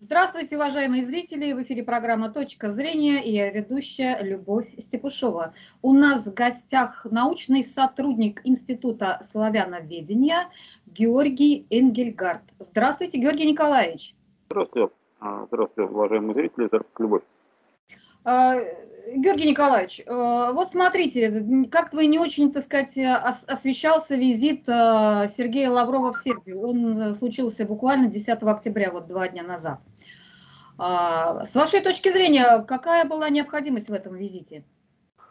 Здравствуйте, уважаемые зрители! В эфире программа «Точка зрения» и я ведущая Любовь Степушова. У нас в гостях научный сотрудник Института славяноведения Георгий Энгельгард. Здравствуйте, Георгий Николаевич! Здравствуйте, а, здравствуйте, уважаемые зрители, здравствуйте, Любовь. А, Георгий Николаевич, а, вот смотрите, как вы не очень, так сказать, освещался визит Сергея Лаврова в Сербию. Он э, случился буквально 10 октября, вот два дня назад. С вашей точки зрения, какая была необходимость в этом визите?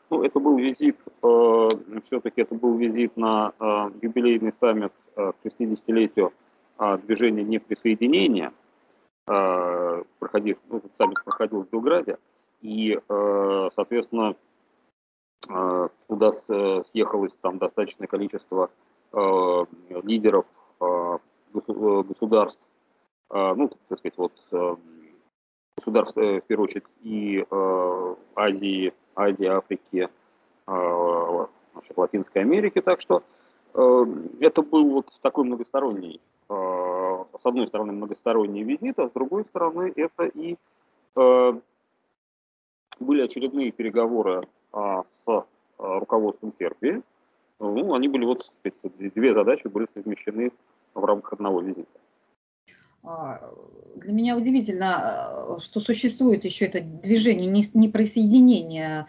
Ну, это был визит, э, все-таки это был визит на э, юбилейный саммит к 60-летию движения неприсоединения – Э, проходил, ну, саммит проходил в Белграде, и, э, соответственно, э, туда съехалось там достаточное количество лидеров государств, ну, так сказать, вот государств, в первую очередь, и Азии, Азии, Африки, значит, Латинской Америки, так что это был вот такой многосторонний с одной стороны, многосторонний визит, а с другой стороны, это и э, были очередные переговоры а, с а, руководством Сербии. Ну, они были вот, две задачи были совмещены в рамках одного визита. А, для меня удивительно, э, что существует еще это движение неприсоединения.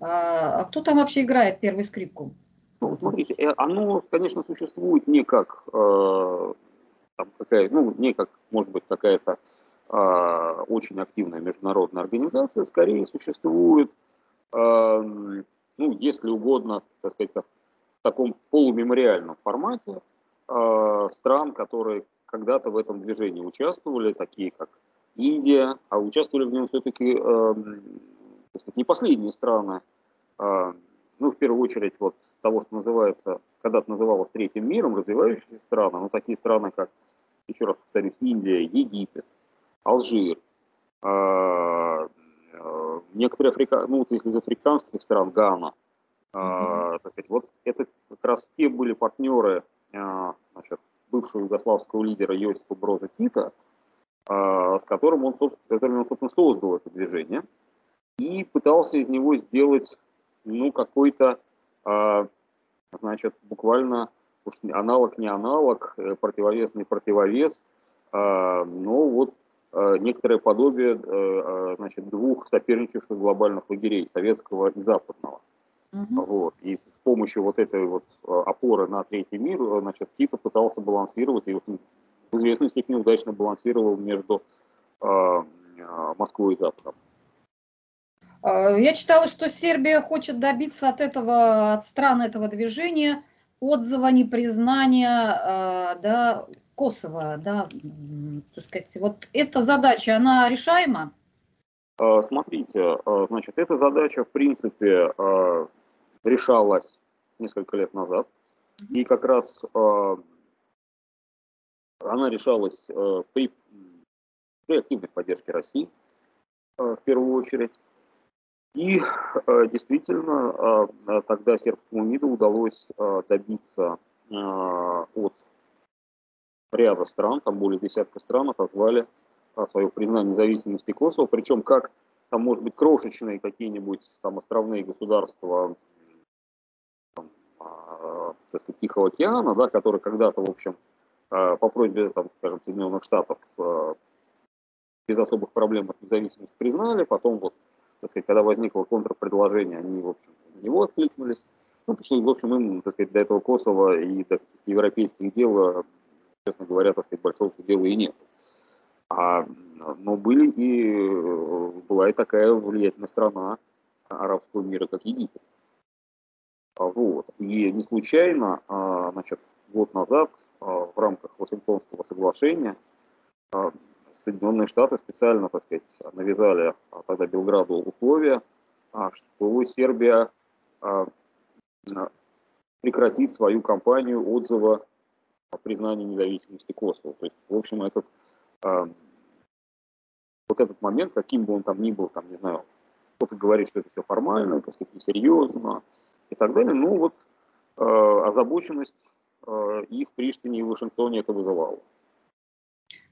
А кто там вообще играет первую скрипку? Ну, смотрите, э, оно, конечно, существует не как э, там какая, ну, не как, может быть, какая-то э, очень активная международная организация, скорее существует, ну, если угодно, так сказать, в таком полумемориальном формате э, стран, которые когда-то в этом движении участвовали, такие как Индия, а участвовали в нем все-таки э, не последние страны, э, ну, в первую очередь, вот того, что называется, когда-то называлось третьим миром, развивающиеся страны, но такие страны, как еще раз повторюсь, Индия, Египет, Алжир, а, а, некоторые Африка, ну, вот из африканских стран, Гана, mm-hmm. сказать, вот это как раз те были партнеры значит, бывшего югославского лидера Йосипа Броза Тита, с которым он, с которым он, собственно, создал это движение и пытался из него сделать, ну, какой-то, значит, буквально уж аналог не аналог, э, противовес не противовес, а, но вот а, некоторое подобие э, а, значит, двух соперничавших глобальных лагерей, советского и западного. Угу. Вот. И с помощью вот этой вот опоры на третий мир, э, значит, Тito пытался балансировать, и в известной степени удачно балансировал между Москвой и Западом. Я читала, что Сербия хочет добиться от этого, от стран этого движения отзыва, непризнания, э, да, Косово, да, так сказать, вот эта задача, она решаема? Э, смотрите, э, значит, эта задача, в принципе, решалась несколько лет назад, и как раз она решалась при, при активной поддержке России, в первую очередь. И действительно, тогда сербскому МИДу удалось добиться от ряда стран, там более десятка стран отозвали свое признание независимости Косово, причем как там, может быть, крошечные какие-нибудь там островные государства там, так сказать, Тихого океана, да, которые когда-то, в общем, по просьбе, там, скажем, Соединенных Штатов без особых проблем от независимости признали, потом вот так сказать, когда возникло контрпредложение, они, в общем, на него откликнулись. Ну, потому в общем, им, так сказать, до этого Косово и до европейских дел, честно говоря, так сказать, большого дела и нет. А, но были и, была и такая влиятельная страна арабского мира, как Египет. А, вот. И не случайно, а, значит, год назад а, в рамках Вашингтонского соглашения Соединенные Штаты специально, так сказать, навязали тогда Белграду условия, что Сербия прекратит свою кампанию отзыва о признании независимости Косово. То есть, в общем, этот, вот этот момент, каким бы он там ни был, там, не знаю, кто-то говорит, что это все формально, так сказать, несерьезно и так далее, ну вот озабоченность и в Приштине, и в Вашингтоне это вызывало.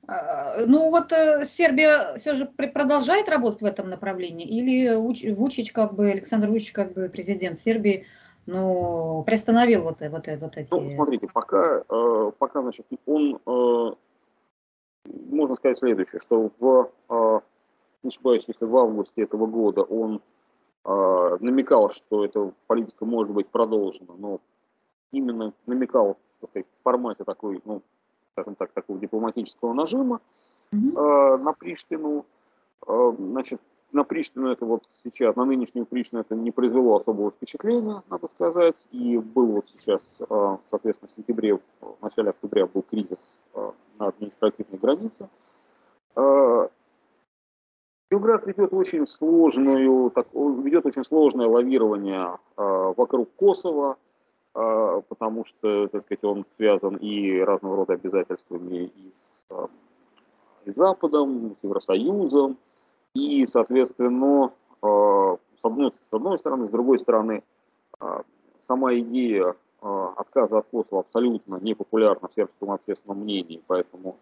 А, ну вот э, Сербия все же продолжает работать в этом направлении, или Вучич, как бы, Александр Вучич, как бы президент Сербии, ну, приостановил вот, вот, вот эти... Ну, смотрите, пока, э, пока значит, он, э, можно сказать следующее, что в, не ошибаюсь, если в августе этого года он намекал, что эта политика может быть продолжена, но именно намекал сказать, в формате такой, ну, скажем так, такого дипломатического нажима э, на Приштину. Э, значит, на Приштину это вот сейчас, на нынешнюю Приштину это не произвело особого впечатления, надо сказать. И был вот сейчас, э, соответственно, в сентябре, в начале октября был кризис э, на административной границе. Э, Белград ведет очень сложную, так, ведет очень сложное лавирование э, вокруг Косово, потому что, так сказать, он связан и разного рода обязательствами и с, и Западом, с Евросоюзом, и, соответственно, а, с одной, с одной стороны, с другой стороны, сама идея отказа от Косово абсолютно не популярна в сербском общественном мнении, поэтому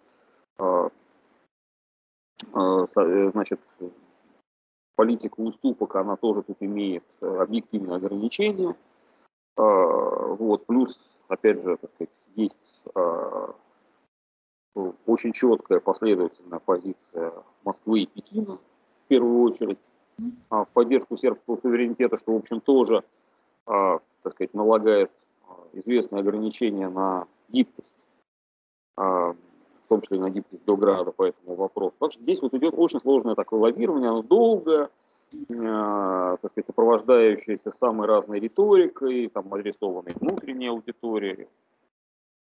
значит, политика уступок, она тоже тут имеет объективные ограничения. Вот, плюс, опять же, так сказать, есть очень четкая последовательная позиция Москвы и Пекина, в первую очередь, а, в поддержку сербского суверенитета, что, в общем, тоже, так сказать, налагает известные ограничения на гибкость, в том числе на гибкость Белграда по этому вопросу. Так что здесь вот идет очень сложное такое лоббирование, оно долгое, Э, так сказать, сопровождающиеся самой разной риторикой, там, адресованной внутренней аудитории,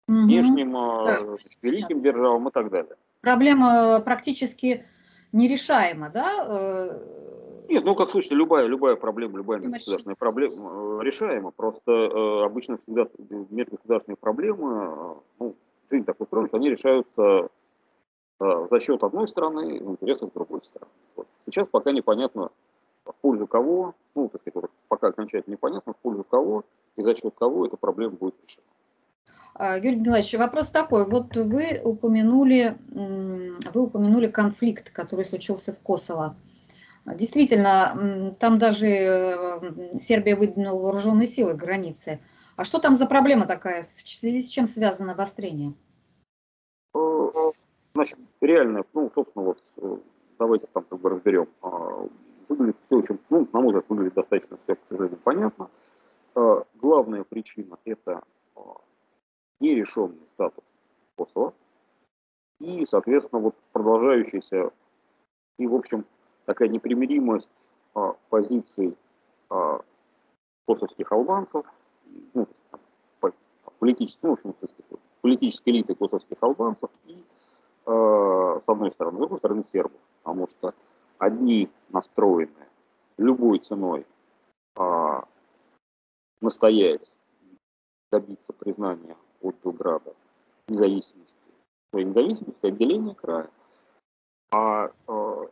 угу. внешним, э, да. великим державам и так далее. Проблема практически нерешаема, да? Нет, ну как слушайте, любая, любая проблема, любая межгосударственная проблема решаема. Просто э, обычно всегда межгосударственные проблемы, ну, жизнь так устроена, что они решаются э, за счет одной страны в интересах другой страны. Вот. Сейчас пока непонятно, в пользу кого, ну, так сказать, пока окончательно непонятно, в пользу кого и за счет кого эта проблема будет решена. А, Юрий Николаевич, вопрос такой. Вот вы упомянули, вы упомянули конфликт, который случился в Косово. Действительно, там даже Сербия выдвинула вооруженные силы к границе. А что там за проблема такая? В связи с чем связано обострение? Э, значит, реально, ну, собственно, вот э, давайте там как бы разберем. А, выглядит все очень, ну, на мой взгляд, выглядит достаточно все, к сожалению, понятно. Главная причина – это нерешенный статус Косово и, соответственно, вот продолжающаяся и, в общем, такая непримиримость позиций косовских албанцев, ну, политических, ну, в общем, политической элиты косовских албанцев и, с одной стороны, с другой стороны, сербов. Потому что одни настроены любой ценой а, настоять, добиться признания от Белграда. Независимости, своей независимости, отделения края, а э,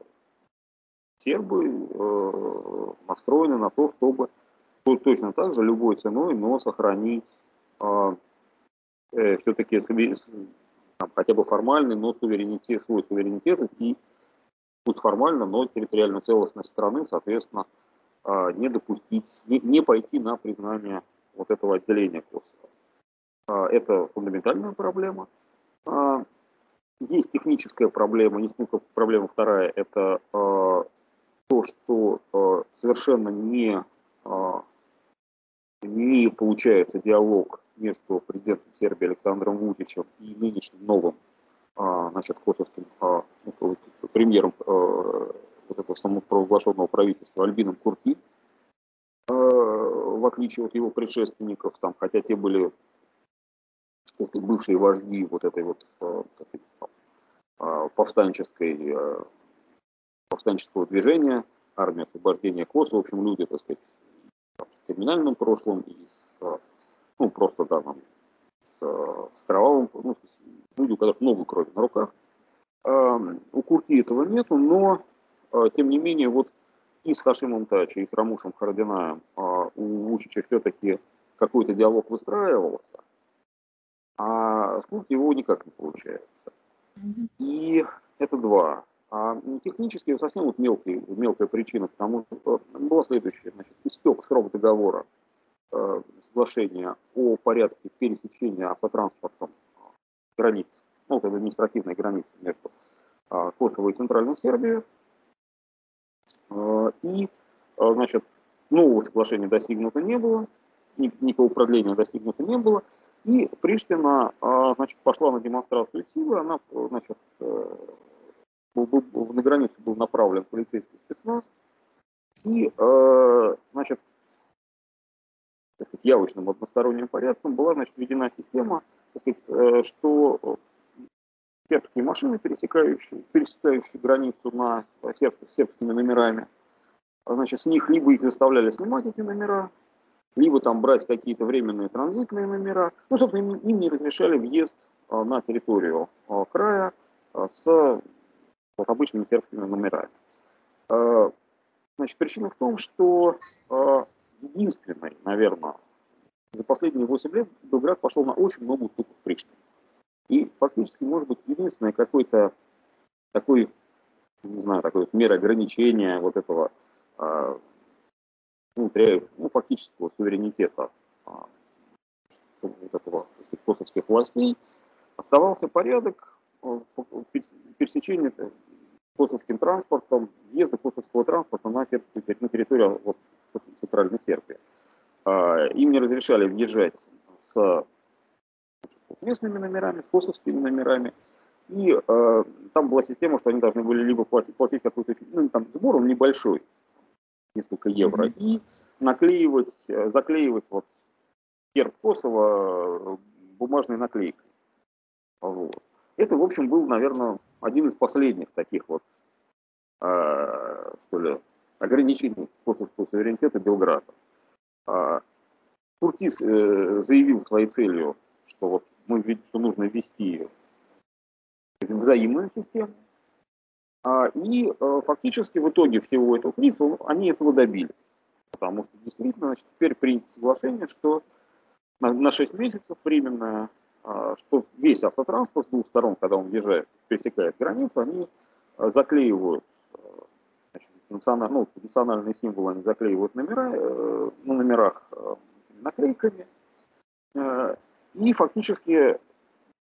сербы э, настроены на то, чтобы точно так же любой ценой, но сохранить э, э, все-таки хотя бы формальный, но суверенитет, свой суверенитет и пусть формально, но территориальную целостность страны, соответственно, а, не допустить, не, не пойти на признание вот этого отделения Косово. А, это фундаментальная проблема. А, есть техническая проблема, есть проблема вторая, это то, что совершенно не, не получается диалог между президентом Сербии Александром Вучичем и нынешним новым значит, косовским ну, премьером э, вот этого самопровозглашенного правительства Альбином Курти, в отличие от его предшественников, там, хотя те были бывшие вожди вот этой вот э, повстанческой, повстанческого движения, армия освобождения Косово, в общем, люди, так сказать, с криминальным прошлым и с, ну, просто, да, там, с, с кровавым, ну, люди, у которых много крови на руках, у Курти этого нету, но, а, тем не менее, вот и с Хашимом Тачи, и с Рамушем Харадинаем а, у Вучича все-таки какой-то диалог выстраивался, а с Курти его никак не получается. И это два. А технически совсем вот мелкий, мелкая причина, потому что была следующая. Значит, истек срок договора э, соглашения о порядке пересечения автотранспортом границ, ну, это административной границы между э, Косово и Центральной Сербией. Э, и, э, значит, нового соглашения достигнуто не было, никакого продления достигнуто не было. И Приштина э, значит, пошла на демонстрацию силы, она значит, э, был, на границу был направлен полицейский спецназ, и, э, значит, так сказать, явочным односторонним порядком была, значит, введена система, так сказать, э, что сербские машины, пересекающие, пересекающие границу на серб, сербскими номерами, значит, с них либо их заставляли снимать эти номера, либо там брать какие-то временные транзитные номера. Ну, собственно, им, им не разрешали въезд а, на территорию а, края а, с вот обычными сербскими номерами. Значит, причина в том, что а, единственный, наверное, за последние 8 лет Белград пошел на очень много уступок Приштине. И фактически, может быть, единственный какой-то такой, не знаю, такой вот мера ограничения вот этого а, внутря, ну, фактического суверенитета вот этого, сказать, косовских властей, оставался порядок пересечения косовским транспортом, въезда косовского транспорта на, сербскую, на территорию вот, Центральной Сербии. А, им не разрешали въезжать с местными номерами, с косовскими номерами. И э, там была система, что они должны были либо платить, платить какой-то ну, там, сбор, он небольшой, несколько евро, mm-hmm. и наклеивать, заклеивать вот герб Косово бумажной наклейкой. Вот. Это, в общем, был, наверное, один из последних таких вот, э, что ли, ограничений косовского суверенитета Белграда. А, Куртис э, заявил своей целью, что вот мы что нужно ввести взаимную систему. А, и э, фактически в итоге всего этого кризиса они этого добились. Потому что действительно значит, теперь принято соглашение, что на, на 6 месяцев временное а, что весь автотранспорт с двух сторон, когда он въезжает, пересекает границу, они а, заклеивают а, значит, националь, ну, национальные символы, они заклеивают номера, э, на номерах наклейками. Э, и фактически,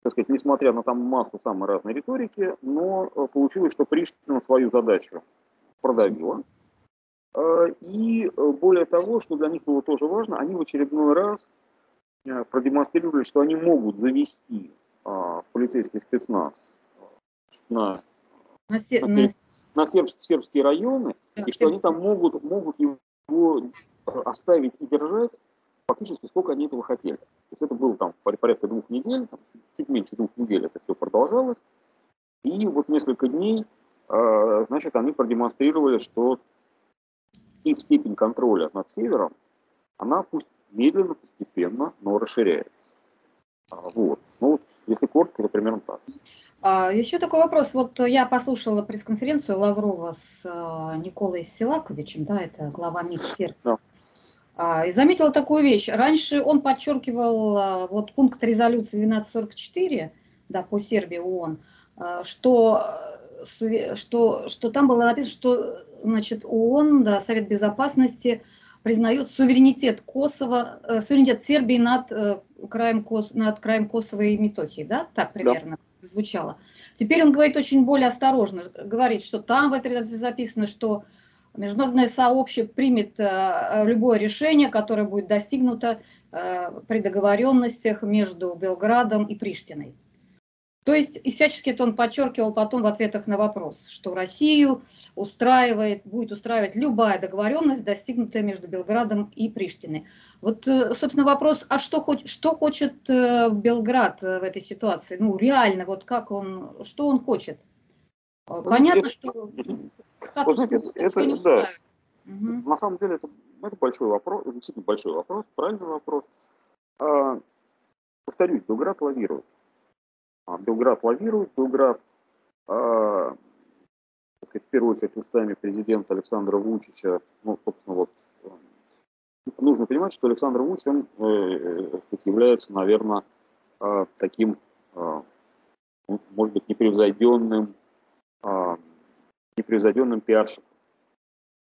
так сказать, несмотря на там массу самой разной риторики, но э, получилось, что Приштина свою задачу продавила. И более того, что для них было тоже важно, они в очередной раз Э, продемонстрировали, что они могут завести а, полицейский спецназ на, на, се, на, на серб, сербские районы, да, и что они там могут, могут его оставить и держать фактически сколько они этого хотели. То есть это было там порядка двух недель, там, чуть меньше двух недель это все продолжалось. И вот несколько дней, э, значит, они продемонстрировали, что их степень контроля над севером, она пусть медленно, постепенно, но расширяется. А, вот. Ну, вот, если коротко, то примерно так. А, еще такой вопрос. Вот я послушала пресс-конференцию Лаврова с а, Николой Силаковичем, да, это глава МИД Сербии. Да. А, и заметила такую вещь. Раньше он подчеркивал а, вот пункт резолюции 1244 да, по Сербии ООН, а, что, что, что там было написано, что значит, ООН, да, Совет Безопасности – признает суверенитет Косово, э, суверенитет Сербии над, э, краем, над краем Косово и Метохии, да? Так примерно да. звучало. Теперь он говорит очень более осторожно, говорит, что там в этой резолюции записано, что международное сообщество примет э, любое решение, которое будет достигнуто при договоренностях между Белградом и Приштиной. То есть и всячески это он подчеркивал потом в ответах на вопрос, что Россию устраивает, будет устраивать любая договоренность, достигнутая между Белградом и Приштиной. Вот, э, собственно, вопрос, а что, хоть, что хочет э, Белград э, в этой ситуации? Ну, реально, вот как он, что он хочет? Понятно, что... Это, это, да. Угу. На самом деле это, это большой вопрос, действительно большой вопрос, правильный вопрос. А, повторюсь, Белград лавирует. А, Белград лавирует, Белград, э, так сказать, в первую очередь устами президента Александра Вучича, ну, собственно, вот, э, нужно понимать, что Александр Вучич, он э, является, наверное, э, таким, э, может быть, непревзойденным, а, непревзойденным пиарщиком.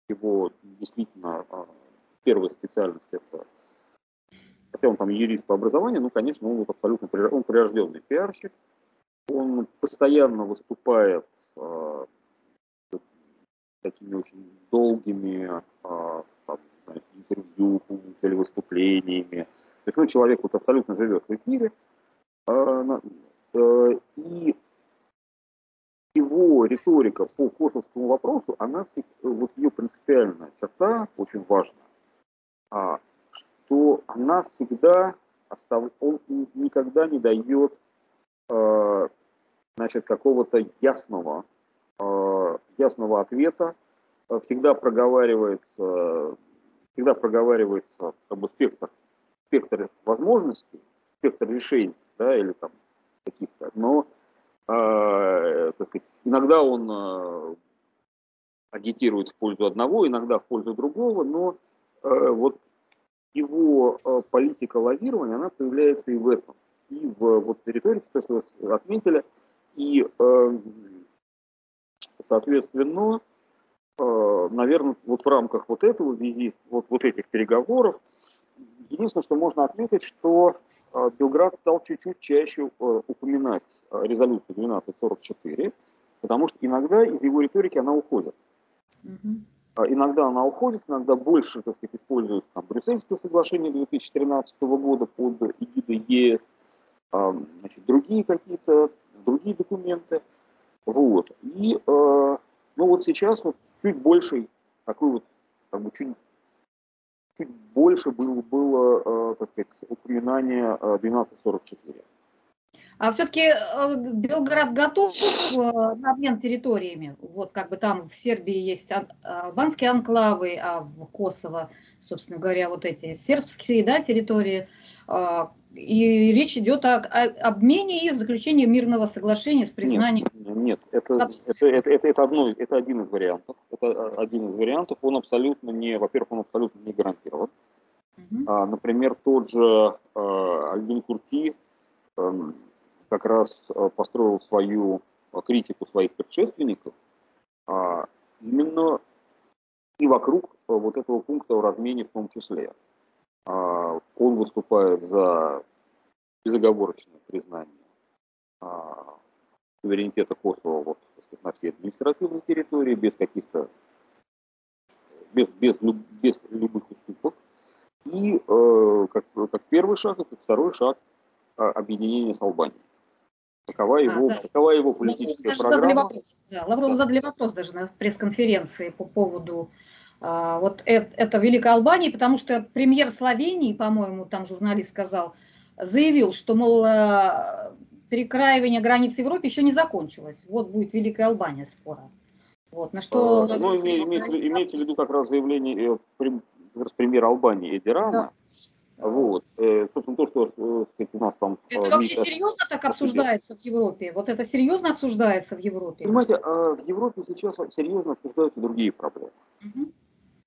Его действительно а, первая специальность это хотя он там юрист по образованию, ну, конечно, он вот абсолютно он прирожденный пиарщик, он постоянно выступает э, такими очень долгими э, там, интервью, телевыступлениями. То есть, ну, человек вот абсолютно живет в эфире, э, э, и его риторика по косовскому вопросу, она, вот ее принципиальная черта очень важна, а, что она всегда оставляет, он никогда не дает а, значит, какого-то ясного, а, ясного ответа, всегда проговаривается, всегда проговаривается как бы спектр, спектр возможностей, спектр решений, да, или там каких-то, но э, так сказать, иногда он э, агитирует в пользу одного, иногда в пользу другого, но э, вот его политика лавирования, она появляется и в этом, и в вот риторике, то, что вы отметили, и, соответственно, наверное, вот в рамках вот этого визита, вот, вот этих переговоров, единственное, что можно отметить, что э, Белград стал чуть-чуть чаще э, упоминать э, резолюцию 1244, потому что иногда из его риторики она уходит. Mm-hmm. Иногда она уходит, иногда больше, так сказать, используют там, Брюссельское соглашение 2013 года под эгидой ЕС, значит, другие какие-то, другие документы. Вот. И ну вот сейчас вот чуть больший такой вот, как бы чуть, чуть больше было, было так сказать, упоминание 1244. А все-таки э, Белград готов э, на обмен территориями? Вот как бы там в Сербии есть албанские анклавы, а в Косово, собственно говоря, вот эти сербские да, территории. А, и речь идет о, о обмене и заключении мирного соглашения с признанием. Нет, нет это, это, это, это, это, одно, это один из вариантов. Это э, один из вариантов. Он абсолютно не, во-первых, он абсолютно не гарантирован. Угу. А, например, тот же а, Альбин Курти, а, как раз э, построил свою критику своих предшественников а, именно и вокруг э, вот этого пункта о размене в том числе. А, он выступает за безоговорочное признание а, суверенитета Косово вот, сказать, на всей административной территории, без каких-то без, без, без любых уступок. И э, как, как первый шаг, и как второй шаг объединение с Албанией. Такова его, а, да. такова его политическая Лавров программа. Задали вопрос, да, Лаврову да. задали вопрос даже на пресс-конференции по поводу а, вот это, это Великой Албании, потому что премьер Словении, по-моему, там журналист сказал, заявил, что, мол, а, перекраивание границ Европы еще не закончилось. Вот будет Великая Албания скоро. Вот, на что... А, ну, имеется, имеется в виду как раз заявление э, премьера Албании Эдди Рама, да вот. Э, собственно, то, что сказать, у нас там... Это вообще серьезно так обсуждается в Европе? Вот это серьезно обсуждается в Европе? Понимаете, а в Европе сейчас серьезно обсуждаются другие проблемы. Угу.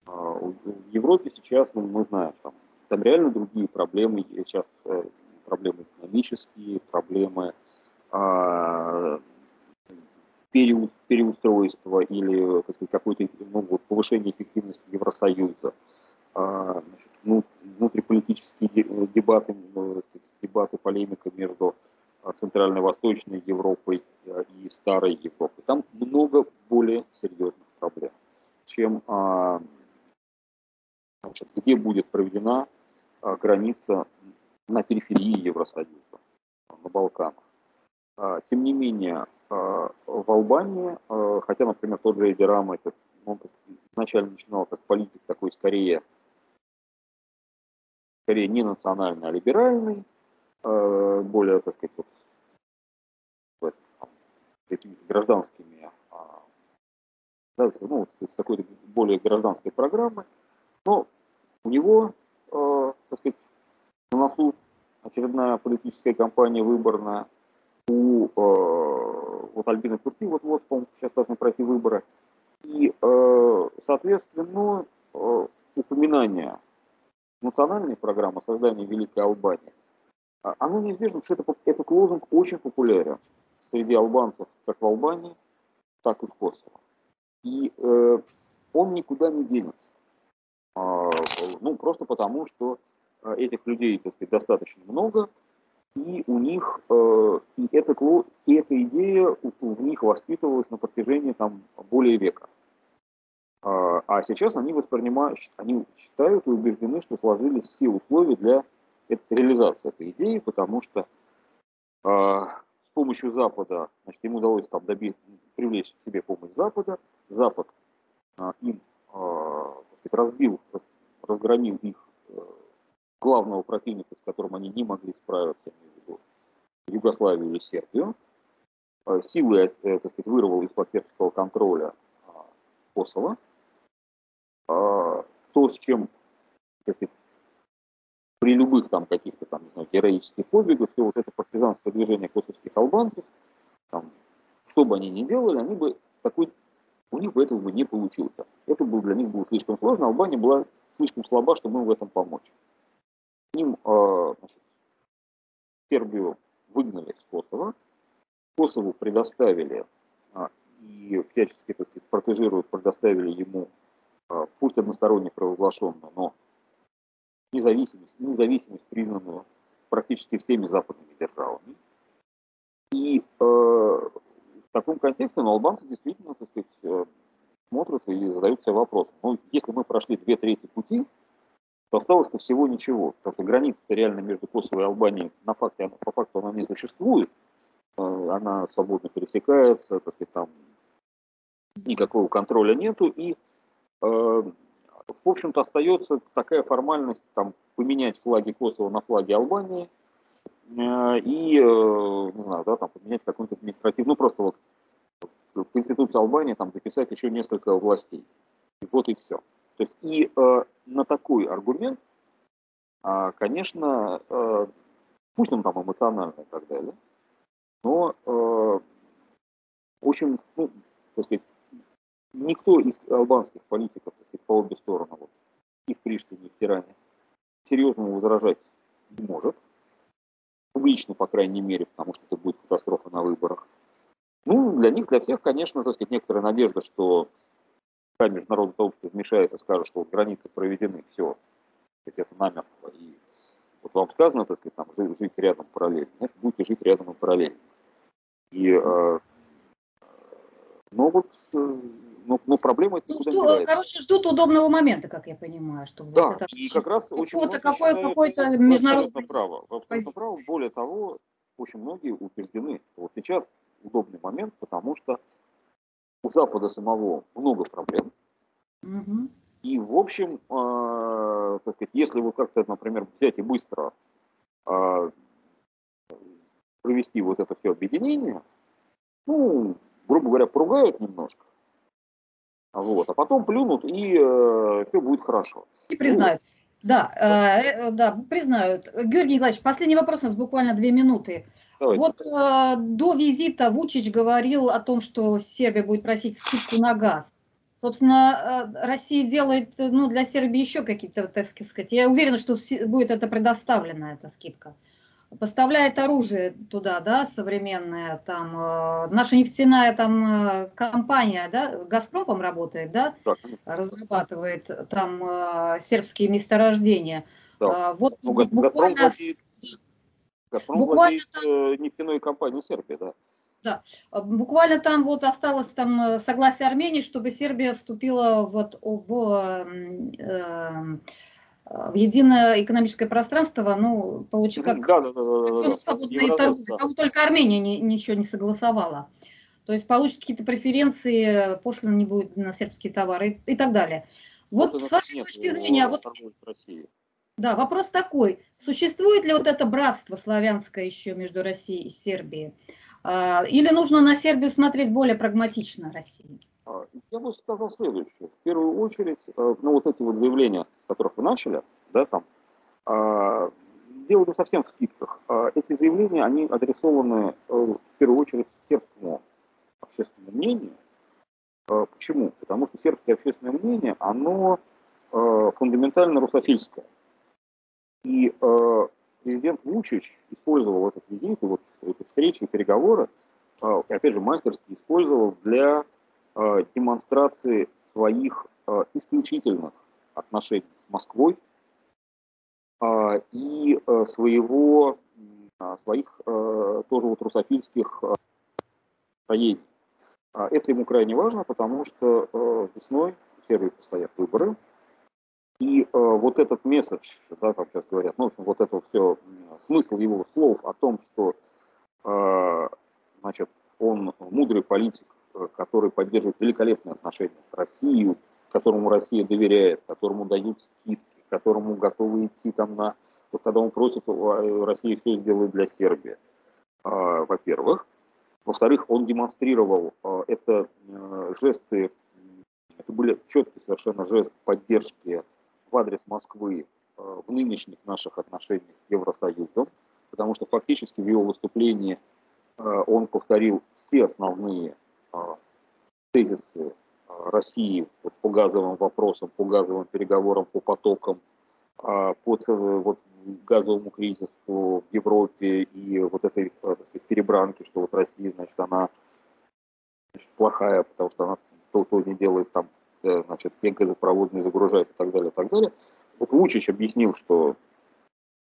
В Европе сейчас, ну, мы знаем, там, там реально другие проблемы. Сейчас э, проблемы экономические, проблемы а, переустройства или какое-то ну, вот, повышение эффективности Евросоюза. А, значит, ну, внутриполитические дебаты, ну, дебаты, полемика между а, Центральной Восточной Европой а, и Старой Европой. Там много более серьезных проблем, чем значит, где будет проведена граница на периферии Евросоюза, на Балканах. Тем не менее, в Албании, хотя, например, тот же Эдди Рама, это, он изначально начинал как политик такой скорее скорее не национальный, а либеральный, более, так сказать, вот, гражданскими, а, да, ну, с какой-то более гражданской программой, но у него, э, так сказать, на носу очередная политическая кампания выборная, у э, вот Альбина Курти, вот-вот, по-моему, сейчас должны пройти выборы, и, соответственно, упоминание национальной программы создания Великой Албании, а, оно неизбежно, потому что это, этот лозунг очень популярен среди албанцев как в Албании, так и в Косово. И э, он никуда не денется. Э, ну, просто потому, что э, этих людей, так сказать, достаточно много, и у них, э, и, эта, и эта идея в них воспитывалась на протяжении там более века. А, а сейчас они воспринимают, они считают и убеждены, что сложились все условия для реализации этой идеи, потому что а, с помощью Запада, значит, ему удалось там добить, привлечь к себе помощь Запада, Запад а, им сказать, разбил, разгромил их э, главного противника, с которым они не могли справиться, Югославию или Сербию. Силы, э, так сказать, вырвал из-под сербского контроля Косово. А, то, с чем сказать, при любых там каких-то там, не знаю, героических подвигах, все вот это партизанское движение косовских албанцев, там, что бы они ни делали, они бы такой, у них этого бы не получилось. Это было для них было слишком сложно, Албания была слишком слаба, чтобы им в этом помочь. Им э, значит, Сербию выгнали с Косово, Косову предоставили а, и всячески, так сказать, протежируют, предоставили ему а, пусть односторонне провозглашенную, но независимость, независимость признанную практически всеми западными державами. И э, в таком контексте ну, албанцы действительно, так сказать, э, смотрят и задают себе вопрос. Ну, если мы прошли две трети пути, то осталось-то всего ничего. Потому что граница-то реально между Косово и Албанией на факте, по факту она не существует. Э, она свободно пересекается, так сказать, там никакого контроля нету. И Э, в общем-то, остается такая формальность, там, поменять флаги Косово на флаги Албании и, э, не знаю, да, там, поменять какой-то административный, ну, просто вот в Конституции Албании там записать еще несколько властей. И вот и все. То есть и э, на такой аргумент, э, конечно, э, пусть он там эмоциональный и так далее, но, э, в общем, ну, так сказать, никто из албанских политиков, сказать, по обе стороны, вот, и в Приштине, и в Тиране, серьезно возражать не может. Публично, по крайней мере, потому что это будет катастрофа на выборах. Ну, для них, для всех, конечно, так сказать, некоторая надежда, что когда международное сообщество вмешается, скажет, что вот границы проведены, все, это намертво. И вот вам сказано, так сказать, там, жить, жить рядом параллельно, значит, будете жить рядом и параллельно. И, э, но вот э, но, но проблема это ну, жду, Короче, ждут удобного момента, как я понимаю. Чтобы да, вот это и как раз очень многие какой, считают, какой-то международный... право. Абсолютно право. Более того, очень многие убеждены, что вот сейчас удобный момент, потому что у Запада самого много проблем. Угу. И, в общем, э, так сказать, если вы как-то, например, взять и быстро э, провести вот это все объединение, ну, грубо говоря, поругают немножко, вот, а потом плюнут, и э, все будет хорошо. И признают. Да, э, э, да, признают. Георгий Николаевич, последний вопрос, у нас буквально две минуты. Давайте. Вот э, до визита Вучич говорил о том, что Сербия будет просить скидку на газ. Собственно, э, Россия делает ну, для Сербии еще какие-то, так сказать, я уверена, что будет это предоставлена, эта скидка поставляет оружие туда, да, современное, там, э, наша нефтяная там э, компания, да, Газпром работает, да, да разрабатывает там э, сербские месторождения. Да. Э, вот ну, буквально... Газпром, Газпром буквально там... Э, нефтяной компании Сербии, да. Да, буквально там вот осталось там э, согласие Армении, чтобы Сербия вступила вот в э, в единое экономическое пространство, ну, получить как да, да, да, да, свободные да, торговли. Да. Только Армения не, ничего не согласовала. То есть получит какие-то преференции, пошлин не будет на сербские товары и, и так далее. Вот с вашей нет, точки зрения, вот, да, вопрос такой, существует ли вот это братство славянское еще между Россией и Сербией? А, или нужно на Сербию смотреть более прагматично России? А, я бы сказал следующее. В первую очередь, э, ну вот эти вот заявления, с которых вы начали, да, там, а, дело не совсем в скидках. А, эти заявления, они адресованы э, в первую очередь сербскому общественному мнению. Почему? Потому что сербское общественное мнение, оно э, фундаментально русофильское. И президент Вучич использовал этот визит, вот эти встречи, переговоры опять же, мастерски использовал для демонстрации своих исключительных отношений с Москвой и своего, своих тоже вот русофильских строений. Это ему крайне важно, потому что весной в Сербии предстоят выборы, и э, вот этот месседж, да, как сейчас говорят, ну, вот это все, смысл его слов о том, что, э, значит, он мудрый политик, э, который поддерживает великолепные отношения с Россией, которому Россия доверяет, которому дают скидки, которому готовы идти там на... Вот когда он просит, Россия все сделает для Сербии, э, во-первых. Во-вторых, он демонстрировал э, это э, жесты, это были четкие совершенно жесты поддержки в адрес Москвы э, в нынешних наших отношениях с Евросоюзом, потому что фактически в его выступлении он повторил все основные тезисы России по газовым вопросам, по газовым переговорам, по потокам, по вот, газовому кризису в Европе и вот этой сказать, перебранки, что вот Россия, значит, она значит, плохая, потому что она то, то не делает там Э, значит, те газопроводные загружают и так далее, и так далее. Вот Вучич объяснил, что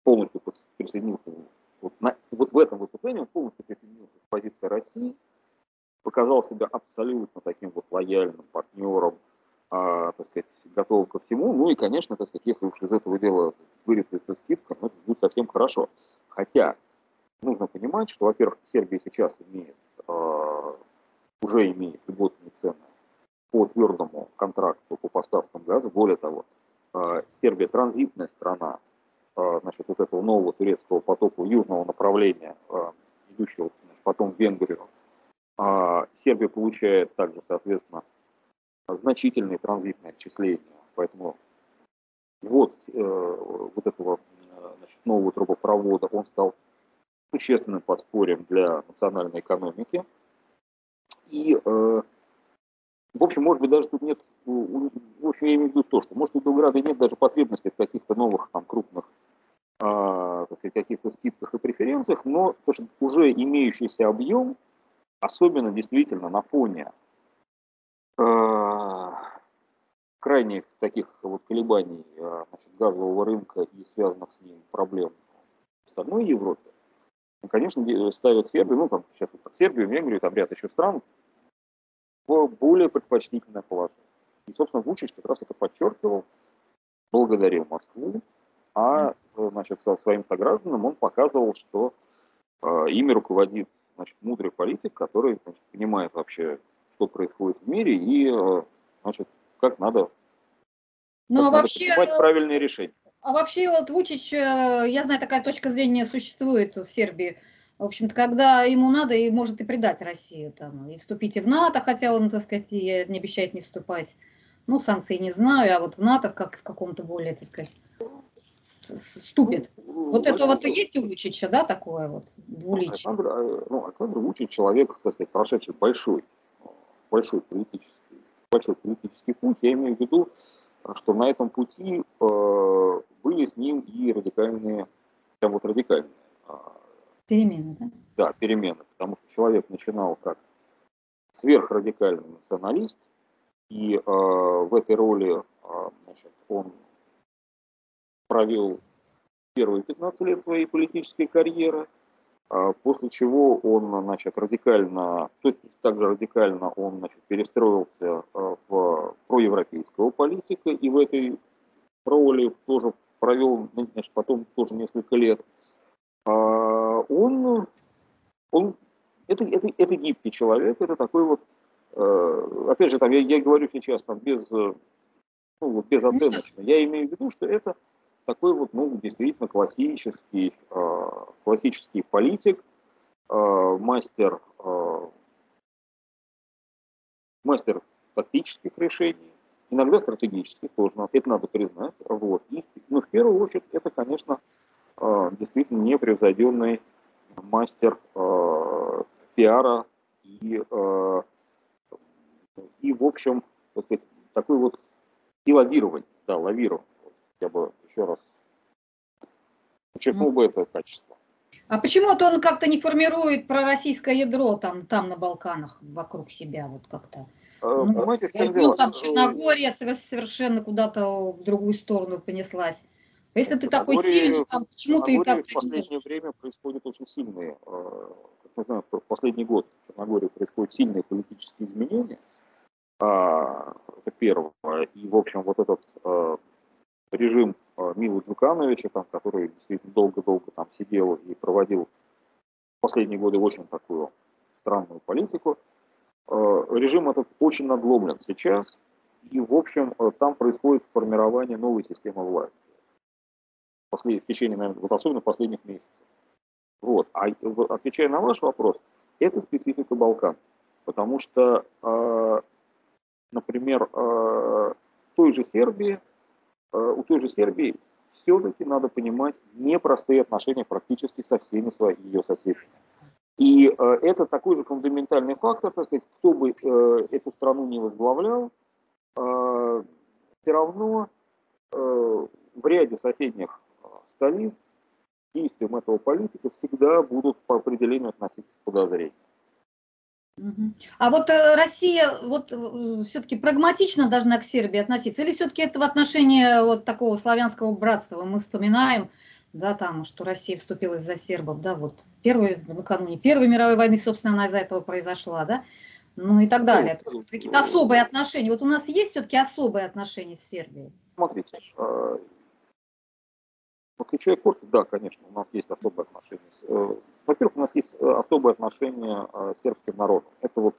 полностью присоединился вот, на, вот в этом выступлении, он полностью присоединился к позиции России, показал себя абсолютно таким вот лояльным партнером, а, так сказать, готовым ко всему. Ну и, конечно, так сказать, если уж из этого дела вырисуется скидка, ну, это будет совсем хорошо. Хотя нужно понимать, что, во-первых, Сербия сейчас имеет, э, уже имеет льготные цены по твердому контракту по поставкам газа. Более того, а, Сербия транзитная страна а, значит, вот этого нового турецкого потока южного направления, а, идущего значит, потом в Венгрию. Сербия получает также, соответственно, значительные транзитные отчисления. Поэтому вот, э, вот этого значит, нового трубопровода, он стал существенным подспорьем для национальной экономики. И э, в общем, может быть, даже тут нет, в общем, я имею в виду то, что, может, у Белграда нет даже потребности в каких-то новых, там, крупных, э, каких-то скидках и преференциях, но то, что уже имеющийся объем, особенно действительно на фоне э, крайних таких вот колебаний э, значит, газового рынка и связанных с ним проблем в остальной Европе, конечно, ставят Сербию, ну, там, сейчас Сербию, Венгрию, там ряд еще стран, в более предпочтительное положение. И, собственно, Вучич как раз это подчеркивал, благодарил Москву, а значит, своим согражданам он показывал, что э, ими руководит значит, мудрый политик, который значит, понимает вообще, что происходит в мире и э, значит, как надо, ну, как а вообще, принимать э, правильные решения. А вообще вот Вучич, э, я знаю, такая точка зрения существует в Сербии, в общем-то, когда ему надо, и может и предать Россию, там, и вступить в НАТО, хотя он, так сказать, и не обещает не вступать. Ну, санкции не знаю, а вот в НАТО как в каком-то более, так сказать, вступит. Вот это вот и есть у Вучича, да, такое вот двуличие? Александр, э, ну, Александр Вучич человек, так сказать, прошедший большой, большой политический, большой политический путь. Я имею в виду, что на этом пути э, были с ним и радикальные, прям вот радикальные а, Перемены, да? Да, перемены, потому что человек начинал как сверхрадикальный националист, и э, в этой роли э, значит, он провел первые 15 лет своей политической карьеры, э, после чего он значит, радикально, то есть также радикально он значит, перестроился э, в проевропейского политика, и в этой роли тоже провел значит, потом тоже несколько лет – а, он, он это, это, это гибкий человек, это такой вот, опять же, там, я, я говорю сейчас там без, ну, вот безоценочно, я имею в виду, что это такой вот, ну, действительно классический, э, классический политик, э, мастер, мастер тактических решений, иногда стратегических тоже, это надо признать, вот, и, ну, в первую очередь, это, конечно, Э, действительно непревзойденный мастер э, пиара и, э, и в общем, сказать, такой вот и лавирование, да, лавирование. Я бы еще раз подчеркнул бы это качество. А почему-то он как-то не формирует пророссийское ядро там, там на Балканах вокруг себя, вот как-то. Э, ну, возьмем там Черногория совершенно куда-то в другую сторону понеслась. Если ты такой сильный, там, почему ты и так в последнее время происходят очень сильные, э, как мы знаем, в последний год в Черногории происходят сильные политические изменения. А, это первое. И, в общем, вот этот э, режим э, Милы Джукановича, там, который действительно долго-долго там сидел и проводил в последние годы очень такую странную политику, режим этот очень надломлен сейчас, и, в общем, там происходит формирование новой системы власти послед... в течение, наверное, вот особенно последних месяцев. Вот. А отвечая на ваш вопрос, это специфика Балкан. Потому что, э, например, э, той же Сербии, э, у той же Сербии все-таки надо понимать непростые отношения практически со всеми своими ее соседями. И э, это такой же фундаментальный фактор, так сказать, кто бы э, эту страну не возглавлял, э, все равно э, в ряде соседних столиц действиям этого политика всегда будут по определению относиться с подозрением. А вот э, Россия вот э, все-таки прагматично должна к Сербии относиться, или все-таки это в отношении вот такого славянского братства? Мы вспоминаем, да, там, что Россия вступилась за сербов, да, вот первый, накануне Первой мировой войны, собственно, она из-за этого произошла, да, ну и так далее. Ну, Какие-то особые отношения. Вот у нас есть все-таки особые отношения с Сербией? Смотрите, э, Подключая корт, да, конечно, у нас есть особые отношения. Э, во-первых, у нас есть э, особые отношения э, с сербским народом. Это вот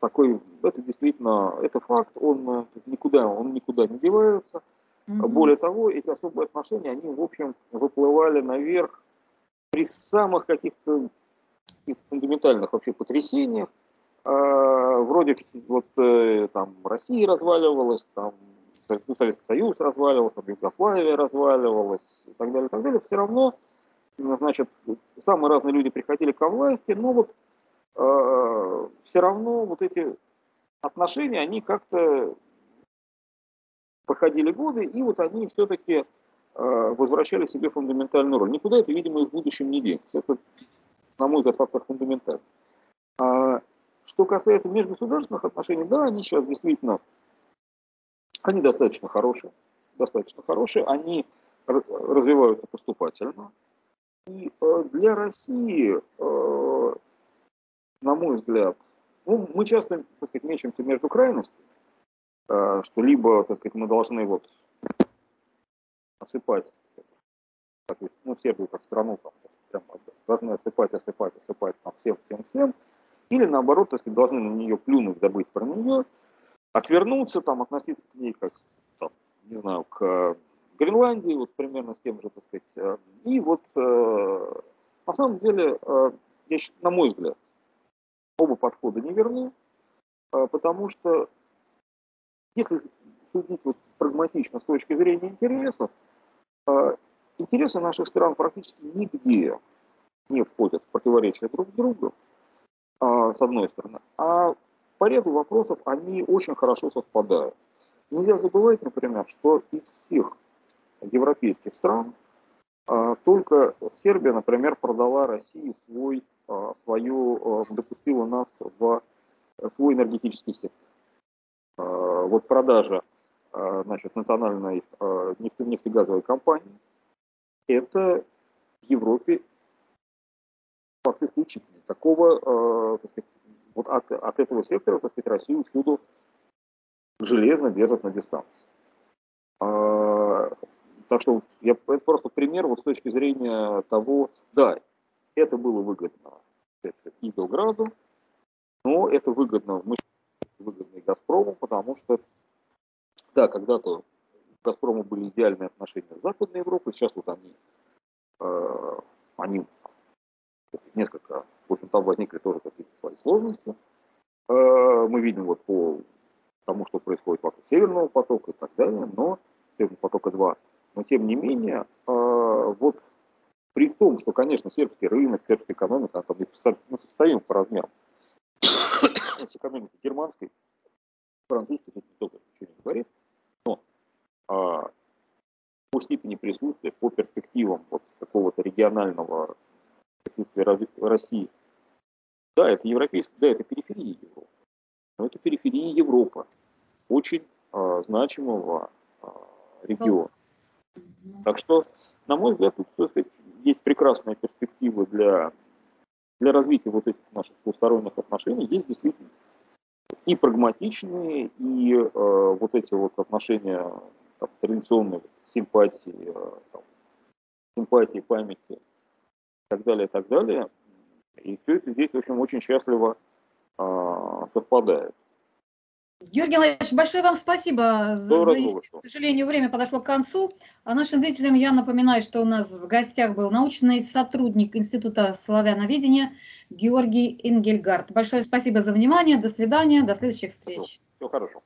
такой, это действительно, это факт, он никуда, он никуда не девается. Mm-hmm. Более того, эти особые отношения, они, в общем, выплывали наверх при самых каких-то фундаментальных вообще потрясениях. Вроде вот там Россия разваливалась, там ну, Советский Союз разваливался, Югославия разваливалась и так далее, и так далее, все равно, значит, самые разные люди приходили к власти, но вот э, все равно вот эти отношения, они как-то проходили годы, и вот они все-таки э, возвращали себе фундаментальную роль. Никуда это, видимо, и в будущем не денется. Это, на мой взгляд, фактор фундаментальный. А, что касается межгосударственных отношений, да, они сейчас действительно они достаточно хорошие, достаточно хорошие, они развиваются поступательно. И э, для России, э, на мой взгляд, ну, мы часто, так сказать, мечемся между крайностями, э, что либо, так сказать, мы должны вот осыпать, так, ну, Сербию как страну, там, прям, должны осыпать, осыпать, осыпать там, всем, всем, всем, или наоборот, так сказать, должны на нее плюнуть, забыть про нее, отвернуться, там, относиться к ней как, там, не знаю, к Гренландии, вот примерно с тем же, так сказать. Э, и вот э, на самом деле, э, я, на мой взгляд, оба подхода не верны, потому что если судить вот прагматично с точки зрения интересов, интересы наших стран практически нигде не входят в противоречие друг с другом, с одной стороны. А по ряду вопросов они очень хорошо совпадают. Нельзя забывать, например, что из всех европейских стран а, только Сербия, например, продала России свой, а, свою, а, допустила нас в свой энергетический сектор. Вот продажа значит, национальной нефте, нефтегазовой компании, это в Европе факт исключительный. Такого так сказать, вот от, от этого сектора, так сказать, Россию всюду железно держат на дистанции. А, так что я, это просто пример вот с точки зрения того, да, это было выгодно и Белграду, но это выгодно, мы выгодно и Газпрому, потому что, да, когда-то у Газпрома были идеальные отношения с Западной Европой, сейчас вот они, э, они несколько, в общем, там возникли тоже какие-то свои сложности. Э, мы видим вот по тому, что происходит вокруг Северного потока и так далее, но Северного потока 2. Но тем не менее, э, вот при том, что, конечно, сербский рынок, сербская экономика, там несопоставим по размерам с экономикой германской, французской, тут никто ничего не говорит, но а, по степени присутствия, по перспективам вот какого-то регионального России. Да, это европейская, да, это периферия Европы. Но это периферия Европы, очень э, значимого э, региона. Так что, на мой взгляд, тут, так сказать, есть прекрасная перспектива для, для развития вот этих наших двусторонних отношений. Есть действительно и прагматичные, и э, вот эти вот отношения там, традиционные симпатии, э, там, симпатии, памяти так далее, и так далее. И все это здесь, в общем, очень счастливо э, совпадает. Георгий Владимирович, большое вам спасибо за, за К сожалению, время подошло к концу. А нашим зрителям я напоминаю, что у нас в гостях был научный сотрудник Института славяноведения Георгий Ингельгард. Большое спасибо за внимание. До свидания. До следующих встреч. Все, все хорошо.